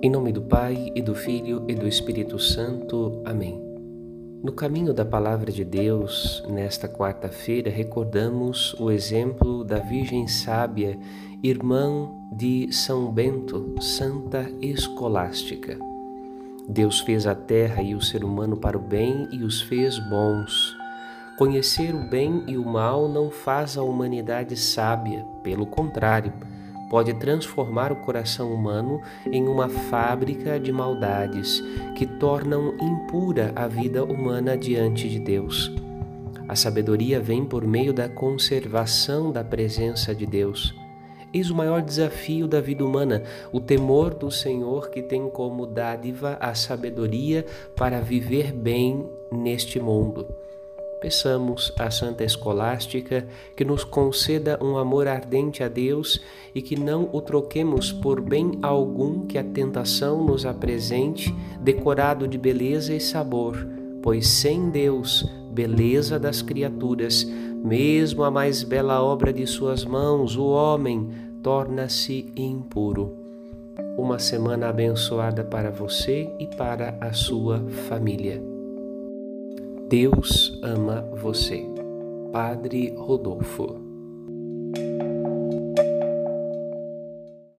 Em nome do Pai e do Filho e do Espírito Santo. Amém. No caminho da Palavra de Deus, nesta quarta-feira, recordamos o exemplo da Virgem Sábia, irmã de São Bento, Santa Escolástica. Deus fez a terra e o ser humano para o bem e os fez bons. Conhecer o bem e o mal não faz a humanidade sábia, pelo contrário, pode transformar o coração humano em uma fábrica de maldades que tornam impura a vida humana diante de Deus. A sabedoria vem por meio da conservação da presença de Deus. Eis o maior desafio da vida humana, o temor do Senhor que tem como dádiva a sabedoria para viver bem neste mundo. Peçamos à Santa Escolástica que nos conceda um amor ardente a Deus e que não o troquemos por bem algum que a tentação nos apresente, decorado de beleza e sabor, pois sem Deus, beleza das criaturas, mesmo a mais bela obra de suas mãos, o homem, torna-se impuro. Uma semana abençoada para você e para a sua família. Deus ama você. Padre Rodolfo.